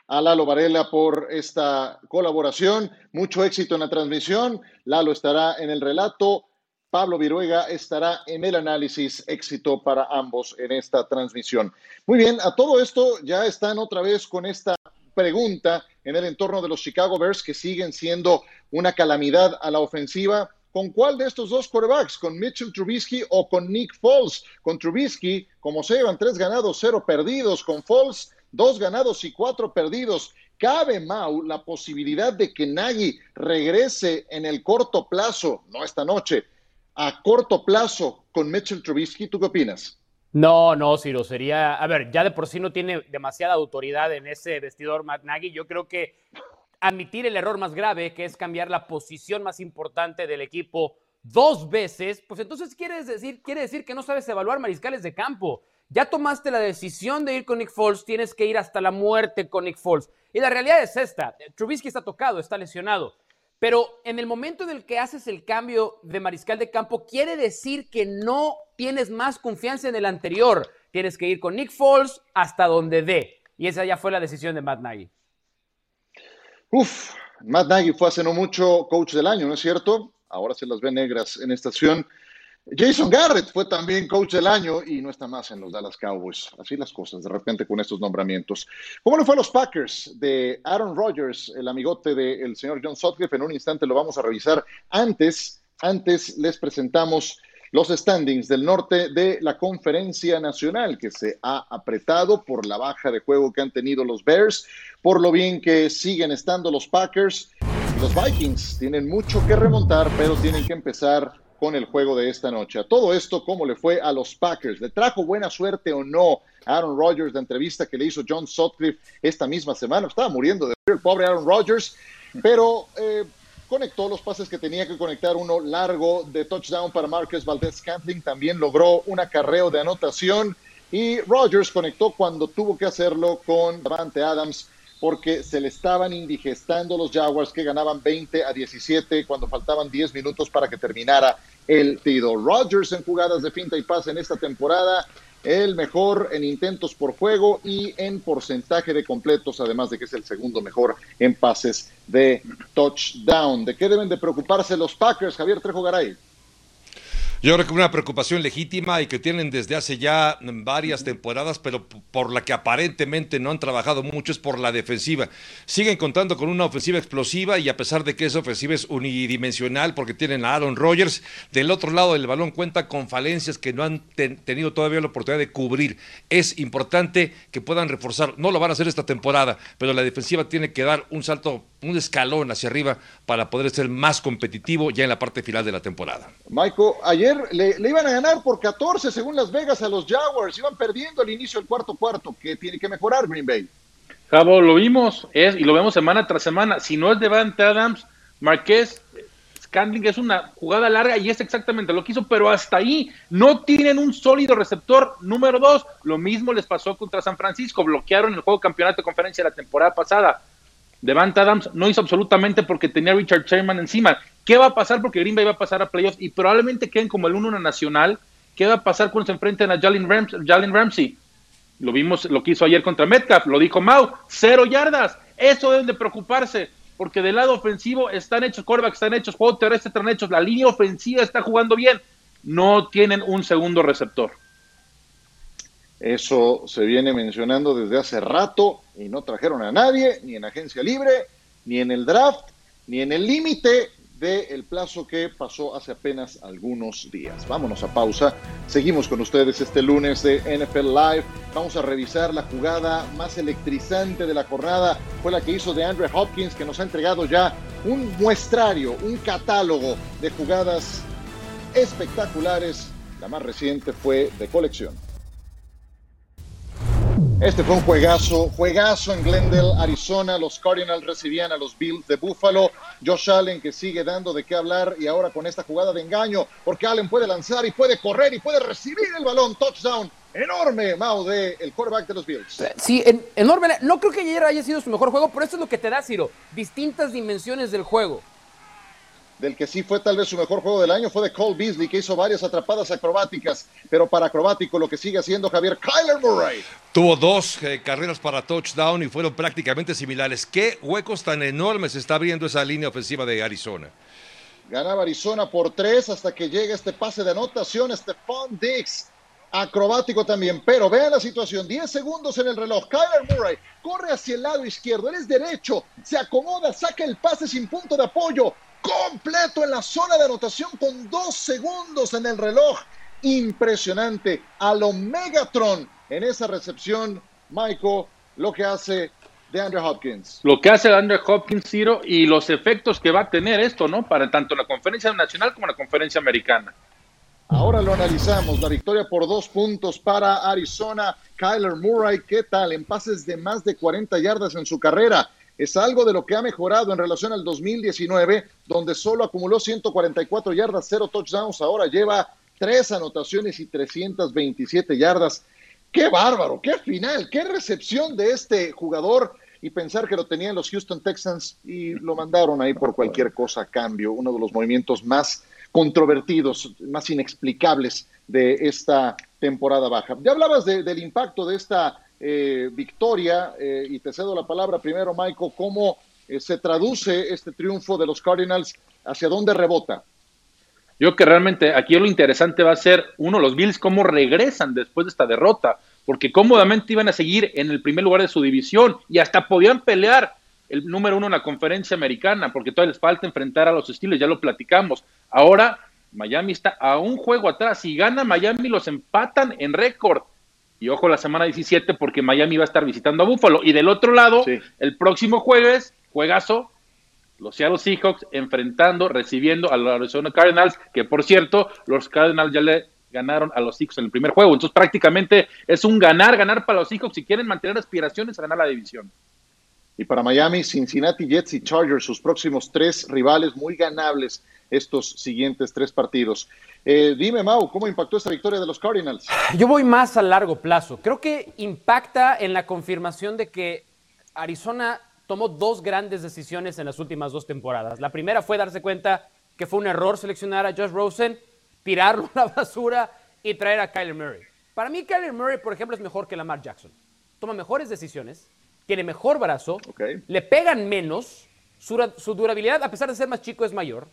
a Lalo Varela por esta colaboración. Mucho éxito en la transmisión. Lalo estará en el relato. Pablo Viruega estará en el análisis. Éxito para ambos en esta transmisión. Muy bien, a todo esto ya están otra vez con esta pregunta en el entorno de los Chicago Bears que siguen siendo una calamidad a la ofensiva. ¿Con cuál de estos dos quarterbacks? ¿Con Mitchell Trubisky o con Nick Foles? Con Trubisky, como se llevan tres ganados, cero perdidos. Con Foles, dos ganados y cuatro perdidos. ¿Cabe, Mau, la posibilidad de que Nagy regrese en el corto plazo, no esta noche, a corto plazo con Mitchell Trubisky? ¿Tú qué opinas? No, no, Ciro, sería, a ver, ya de por sí no tiene demasiada autoridad en ese vestidor Matt Nagy. Yo creo que admitir el error más grave, que es cambiar la posición más importante del equipo dos veces, pues entonces quiere decir, quiere decir que no sabes evaluar mariscales de campo. Ya tomaste la decisión de ir con Nick Foles, tienes que ir hasta la muerte con Nick Foles. Y la realidad es esta, Trubisky está tocado, está lesionado. Pero en el momento en el que haces el cambio de mariscal de campo, quiere decir que no tienes más confianza en el anterior. Tienes que ir con Nick Foles hasta donde dé. Y esa ya fue la decisión de Matt Nagy. Uf, Matt Nagy fue hace no mucho coach del año, ¿no es cierto? Ahora se las ve negras en estación. Jason Garrett fue también coach del año y no está más en los Dallas Cowboys. Así las cosas, de repente con estos nombramientos. ¿Cómo le fue a los Packers de Aaron Rodgers, el amigote del señor John Sutcliffe? En un instante lo vamos a revisar. Antes, antes les presentamos los standings del norte de la conferencia nacional que se ha apretado por la baja de juego que han tenido los Bears, por lo bien que siguen estando los Packers. Los Vikings tienen mucho que remontar, pero tienen que empezar con el juego de esta noche. A todo esto, ¿cómo le fue a los Packers? ¿Le trajo buena suerte o no Aaron Rodgers la entrevista que le hizo John Sutcliffe esta misma semana? Estaba muriendo de el pobre Aaron Rodgers, pero eh, conectó los pases que tenía que conectar, uno largo de touchdown para Marcus Valdez Scantling, también logró un acarreo de anotación y Rodgers conectó cuando tuvo que hacerlo con Davante Adams porque se le estaban indigestando los Jaguars que ganaban 20 a 17 cuando faltaban 10 minutos para que terminara el partido. Rodgers en jugadas de finta y pase en esta temporada, el mejor en intentos por juego y en porcentaje de completos, además de que es el segundo mejor en pases de touchdown. ¿De qué deben de preocuparse los Packers, Javier Trejo Garay? Yo creo que una preocupación legítima y que tienen desde hace ya varias temporadas, pero por la que aparentemente no han trabajado mucho es por la defensiva. Siguen contando con una ofensiva explosiva y a pesar de que esa ofensiva es unidimensional porque tienen a Aaron Rodgers, del otro lado del balón cuenta con falencias que no han ten tenido todavía la oportunidad de cubrir. Es importante que puedan reforzar, no lo van a hacer esta temporada, pero la defensiva tiene que dar un salto, un escalón hacia arriba para poder ser más competitivo ya en la parte final de la temporada. Michael, ayer le, iban a ganar por 14 según Las Vegas a los Jaguars, iban perdiendo al inicio del cuarto cuarto, que tiene que mejorar Green Bay. Cabo, lo vimos es, y lo vemos semana tras semana. Si no es Devante Adams, Marqués Scandling es una jugada larga y es exactamente lo que hizo, pero hasta ahí no tienen un sólido receptor número dos. Lo mismo les pasó contra San Francisco, bloquearon el juego campeonato de conferencia la temporada pasada. Devante Adams no hizo absolutamente porque tenía Richard Sherman encima. ¿Qué va a pasar? Porque Green Bay va a pasar a playoffs y probablemente queden como el 1-1 nacional. ¿Qué va a pasar cuando se enfrenten a Jalen, Rams Jalen Ramsey? Lo vimos, lo que hizo ayer contra Metcalf, lo dijo Mau, cero yardas. Eso deben de preocuparse, porque del lado ofensivo están hechos, quarterbacks están hechos, juego terrestre están hechos, la línea ofensiva está jugando bien. No tienen un segundo receptor. Eso se viene mencionando desde hace rato y no trajeron a nadie, ni en agencia libre, ni en el draft, ni en el límite del plazo que pasó hace apenas algunos días. Vámonos a pausa. Seguimos con ustedes este lunes de NFL Live. Vamos a revisar la jugada más electrizante de la jornada. Fue la que hizo de Andrew Hopkins, que nos ha entregado ya un muestrario, un catálogo de jugadas espectaculares. La más reciente fue de colección. Este fue un juegazo, juegazo en Glendale, Arizona. Los Cardinals recibían a los Bills de Buffalo. Josh Allen que sigue dando de qué hablar y ahora con esta jugada de engaño, porque Allen puede lanzar y puede correr y puede recibir el balón. Touchdown enorme, Mau, de el quarterback de los Bills. Sí, en- enorme. No creo que ayer haya sido su mejor juego, pero eso es lo que te da, Ciro. Distintas dimensiones del juego. Del que sí fue tal vez su mejor juego del año fue de Cole Beasley, que hizo varias atrapadas acrobáticas, pero para acrobático lo que sigue haciendo Javier Kyler Murray. Tuvo dos eh, carreras para touchdown y fueron prácticamente similares. ¿Qué huecos tan enormes está abriendo esa línea ofensiva de Arizona? Ganaba Arizona por tres hasta que llega este pase de anotación, Stephon Diggs. Acrobático también, pero vean la situación, 10 segundos en el reloj. Kyler Murray corre hacia el lado izquierdo, él es derecho, se acomoda, saca el pase sin punto de apoyo, completo en la zona de anotación con dos segundos en el reloj. Impresionante, a lo Megatron en esa recepción, Michael, lo que hace de Andrew Hopkins. Lo que hace Andrew Hopkins, Ciro, y los efectos que va a tener esto, ¿no? Para tanto la conferencia nacional como la conferencia americana. Ahora lo analizamos, la victoria por dos puntos para Arizona. Kyler Murray, ¿qué tal? En pases de más de 40 yardas en su carrera. Es algo de lo que ha mejorado en relación al 2019, donde solo acumuló 144 yardas, cero touchdowns. Ahora lleva tres anotaciones y 327 yardas. ¡Qué bárbaro! ¡Qué final! ¡Qué recepción de este jugador! Y pensar que lo tenían los Houston Texans y lo mandaron ahí por cualquier cosa a cambio. Uno de los movimientos más controvertidos, más inexplicables de esta temporada baja. Ya hablabas de- del impacto de esta eh, victoria eh, y te cedo la palabra primero, Michael, ¿cómo eh, se traduce este triunfo de los Cardinals? ¿Hacia dónde rebota? Yo creo que realmente aquí lo interesante va a ser, uno, los Bills, cómo regresan después de esta derrota, porque cómodamente iban a seguir en el primer lugar de su división y hasta podían pelear el número uno en la conferencia americana, porque todavía les falta enfrentar a los Steelers, ya lo platicamos. Ahora Miami está a un juego atrás, si gana Miami los empatan en récord. Y ojo la semana 17 porque Miami va a estar visitando a Buffalo. Y del otro lado, el próximo jueves, juegazo, los Seattle Seahawks enfrentando, recibiendo a los Arizona Cardinals, que por cierto, los Cardinals ya le ganaron a los Seahawks en el primer juego. Entonces prácticamente es un ganar, ganar para los Seahawks si quieren mantener aspiraciones a ganar la división. Y para Miami, Cincinnati, Jets y Chargers, sus próximos tres rivales muy ganables estos siguientes tres partidos. Eh, dime, Mau, ¿cómo impactó esta victoria de los Cardinals? Yo voy más a largo plazo. Creo que impacta en la confirmación de que Arizona tomó dos grandes decisiones en las últimas dos temporadas. La primera fue darse cuenta que fue un error seleccionar a Josh Rosen, tirarlo a la basura y traer a Kyler Murray. Para mí, Kyler Murray, por ejemplo, es mejor que Lamar Jackson. Toma mejores decisiones, tiene mejor brazo, le pegan menos, su, su durabilidad, a pesar de ser más chico, es mayor.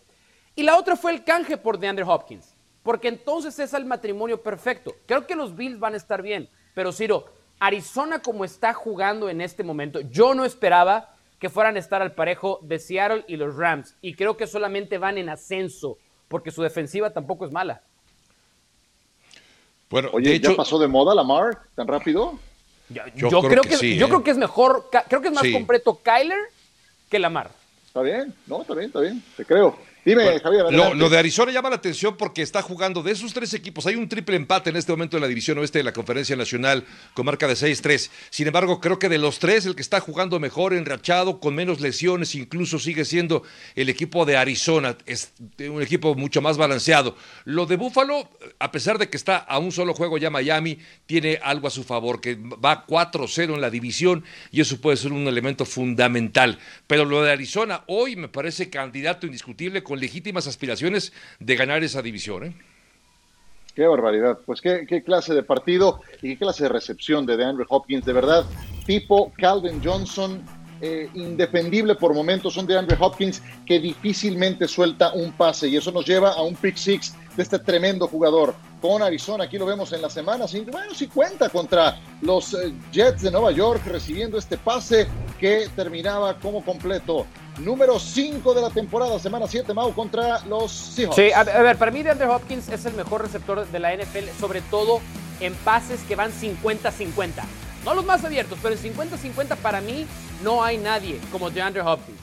Y la otra fue el canje por DeAndre Hopkins, porque entonces es el matrimonio perfecto. Creo que los Bills van a estar bien, pero Ciro, Arizona como está jugando en este momento, yo no esperaba que fueran a estar al parejo de Seattle y los Rams, y creo que solamente van en ascenso, porque su defensiva tampoco es mala. Bueno, Oye, de hecho, ¿ya pasó de moda Lamar tan rápido? Yo, creo, que, sí, yo ¿eh? creo que es mejor, creo que es más Sí. completo Kyler que Lamar. Está bien, no, está bien, está bien, te creo. Dime, Bueno, Javier. Lo, de Arizona llama la atención porque está jugando de esos tres equipos. Hay un triple empate en este momento en la división oeste de la Conferencia Nacional con marca de 6-3. Sin embargo, creo que de los tres, el que está jugando mejor, enrachado, con menos lesiones, incluso sigue siendo el equipo de Arizona. Es un equipo mucho más balanceado. Lo de Buffalo, a pesar de que está a un solo juego ya Miami, tiene algo a su favor, que va 4-0 en la división y eso puede ser un elemento fundamental. Pero lo de Arizona hoy me parece candidato indiscutible con legítimas aspiraciones de ganar esa división. ¿eh? Qué barbaridad. Pues qué, clase de partido y qué clase de recepción de DeAndre Hopkins. De verdad, tipo Calvin Johnson, eh, indefendible por momentos, un DeAndre Hopkins que difícilmente suelta un pase. Y eso nos lleva a un pick six de este tremendo jugador. Con Arizona, aquí lo vemos en la semana. sí, bueno, sí cuenta contra los eh, Jets de Nueva York recibiendo este pase que terminaba como completo. Número 5 de la temporada, semana 7, Mau, contra los Seahawks. Sí, a, ver, para mí DeAndre Hopkins es el mejor receptor de la NFL, sobre todo en pases que van 50-50. No los más abiertos, pero en 50-50 para mí no hay nadie como DeAndre Hopkins.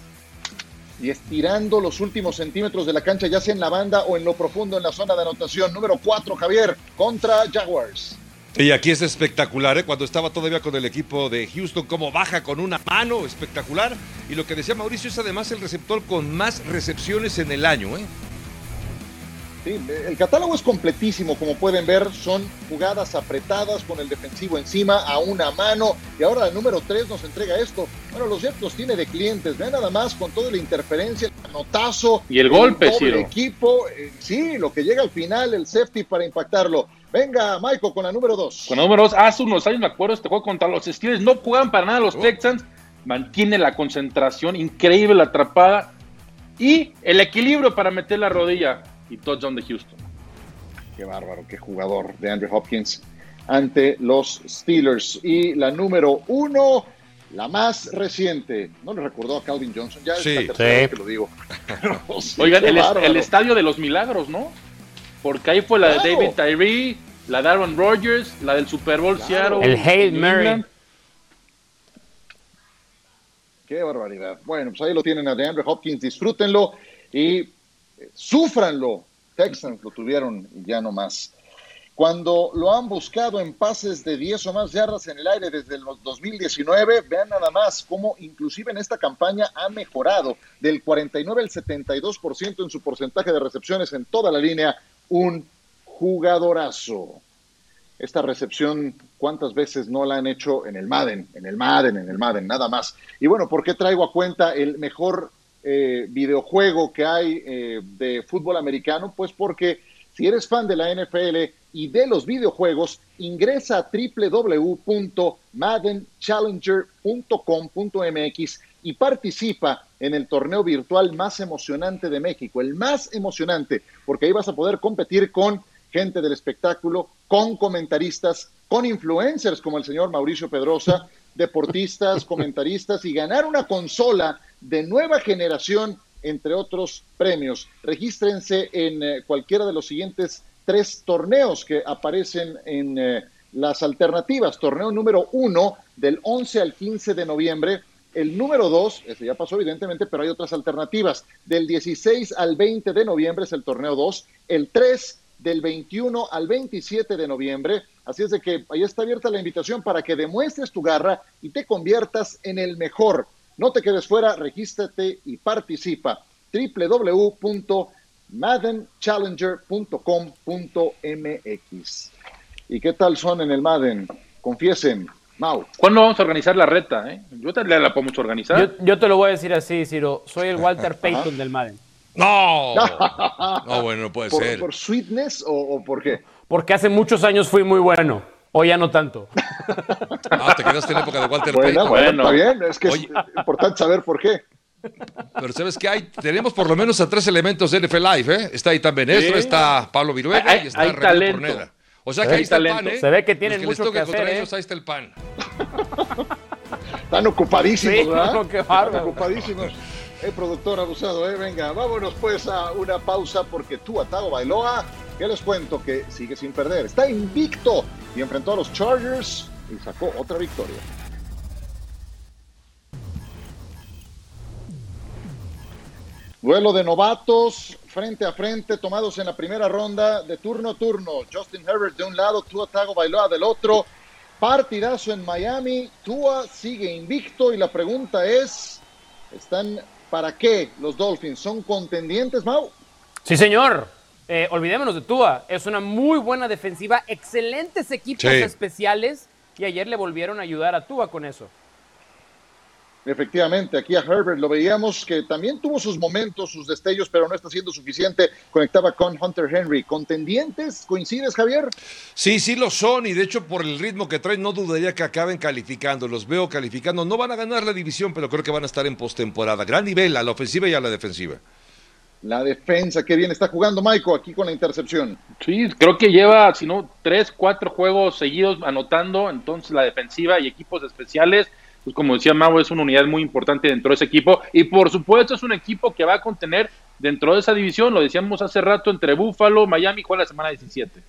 y estirando los últimos centímetros de la cancha, ya sea en la banda o en lo profundo en la zona de anotación. Número 4, Javier, contra Jaguars. Y aquí es espectacular, ¿eh? cuando estaba todavía con el equipo de Houston, cómo baja con una mano espectacular. Y lo que decía Mauricio es además el receptor con más recepciones en el año. ¿eh? Sí, el catálogo es completísimo, como pueden ver, son jugadas apretadas con el defensivo encima a una mano. Y ahora el número 3 nos entrega esto. Bueno, los Jets los tiene de clientes, vean nada más con toda la interferencia, el anotazo. Y el golpe, doble Ciro. equipo, eh, sí, lo que llega al final, el safety para impactarlo. Venga, Michael, con la número 2. Con números, hace unos años me acuerdo este juego contra los Steelers, no juegan para nada los Texans, mantiene la concentración, increíble la atrapada y el equilibrio para meter la rodilla y touchdown de Houston. Qué bárbaro, qué jugador de Andrew Hopkins ante los Steelers. Y la número uno, la más reciente. No le recordó a Calvin Johnson, ya Sí. es la tercera Sí. vez que lo digo. <laughs> Sí, Oigan, es- el estadio de los milagros, ¿no? Porque ahí fue la de. David Tyree, la de Aaron Rodgers, la del Super Bowl Claro. Seattle. El Hail Mary. Qué barbaridad. Bueno, pues ahí lo tienen a DeAndre Hopkins, disfrútenlo y eh, súfranlo. Texans lo tuvieron y ya no más. Cuando lo han buscado en pases de 10 o más yardas en el aire desde el 2019, vean nada más cómo inclusive en esta campaña ha mejorado del 49 al 72% en su porcentaje de recepciones en toda la línea. Un jugadorazo. Esta recepción, ¿cuántas veces no la han hecho en el Madden? En el Madden, en el Madden, nada más. Y bueno, ¿por qué traigo a cuenta el mejor eh, videojuego que hay eh, de fútbol americano? Pues porque si eres fan de la NFL y de los videojuegos, ingresa a www.maddenchallenger.com.mx y participa en el torneo virtual más emocionante de México, el más emocionante, porque ahí vas a poder competir con gente del espectáculo, con comentaristas, con influencers como el señor Mauricio Pedrosa, <laughs> deportistas, comentaristas y ganar una consola de nueva generación, entre otros premios. Regístrense en eh, cualquiera de los siguientes tres torneos que aparecen en eh, las alternativas. Torneo número uno del 11 al 15 de noviembre. El número dos, ese ya pasó evidentemente, pero hay otras alternativas. Del 16 al 20 de noviembre es el torneo 2. El 3 del 21 al 27 de noviembre. Así es de que ahí está abierta la invitación para que demuestres tu garra y te conviertas en el mejor. No te quedes fuera, regístrate y participa. www.maddenchallenger.com.mx. ¿Y qué tal son en el Madden? Confiesen, Mau. ¿Cuándo vamos a organizar la reta? Eh? Yo te la podemos organizar. Yo, yo te lo voy a decir así, Ciro. Soy el Walter <laughs> Payton del Madden. No, <laughs> no, bueno, no puede ¿Por, ser. por sweetness o, o por qué? Porque hace muchos años fui muy bueno. Hoy ya no tanto. <laughs> Ah, te quedaste en la época de Walter Bueno, Payton. bueno, está bien. Es que Oye. es importante saber por qué. Pero sabes que hay, tenemos por lo menos a tres elementos de NFL Live, ¿eh? Está Itán Benestro, Sí. está Pablo Viruega Hay- y está René talento. O sea que Hay ahí está el talento. pan, ¿eh? Se ve que tienen Los les mucho que contra hacer, ¿eh? ellos, ahí está el pan. <laughs> Están ocupadísimos, Sí, ¿verdad? no, <laughs> qué. Están ocupadísimos. El productor abusado, ¿eh? Venga, vámonos pues a una pausa porque tú, Atago Bailoa, que les cuento que sigue sin perder. Está invicto y enfrentó a los Chargers y sacó otra victoria. Duelo de novatos, frente a frente, tomados en la primera ronda, de turno a turno. Justin Herbert de un lado, Tua Tagovailoa del otro. Partidazo en Miami. Tua sigue invicto y la pregunta es, ¿están para qué los Dolphins? ¿Son contendientes, Mau? Sí, señor. Eh, olvidémonos de Tua. Es una muy buena defensiva, excelentes equipos Sí. especiales y ayer le volvieron a ayudar a Tua con eso. Efectivamente, aquí a Herbert lo veíamos que también tuvo sus momentos, sus destellos, pero no está siendo suficiente. Conectaba con Hunter Henry. ¿Contendientes? ¿Coincides, Javier? Sí, sí lo son y de hecho por el ritmo que traen no dudaría que acaben calificando. Los veo calificando. No van a ganar la división, pero creo que van a estar en postemporada. Gran nivel a la ofensiva y a la defensiva. La defensa, qué bien está jugando Michael aquí con la intercepción. Sí, creo que lleva, si no, tres, cuatro juegos seguidos anotando. Entonces, la defensiva y equipos especiales, pues como decía Mau, es una unidad muy importante dentro de ese equipo. Y por supuesto, es un equipo que va a contener dentro de esa división, lo decíamos hace rato, entre Buffalo, Miami, juega la semana 17.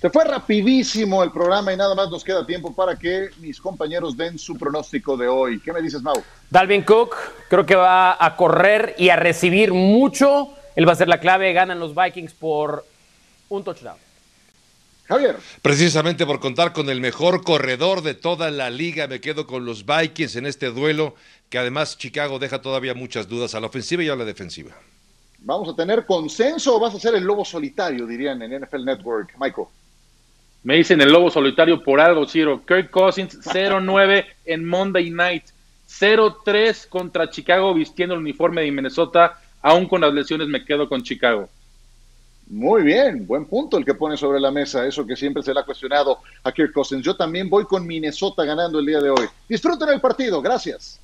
Se fue rapidísimo el programa y nada más nos queda tiempo para que mis compañeros den su pronóstico de hoy. ¿Qué me dices, Mau? Dalvin Cook creo que va a correr y a recibir mucho. Él va a ser la clave. Ganan los Vikings por un touchdown. Javier. Precisamente por contar con el mejor corredor de toda la liga, me quedo con los Vikings en este duelo, que además Chicago deja todavía muchas dudas a la ofensiva y a la defensiva. ¿Vamos a tener consenso o vas a ser el lobo solitario, dirían en NFL Network? Michael. Me dicen el lobo solitario por algo, Ciro. Kirk Cousins <laughs> 0-9 en Monday Night. 0-3 contra Chicago vistiendo el uniforme de Minnesota. Aún con las lesiones me quedo con Chicago. Muy bien, buen punto el que pone sobre la mesa, eso que siempre se le ha cuestionado a Kirk Cousins. Yo también voy con Minnesota ganando el día de hoy. Disfruten el partido, gracias.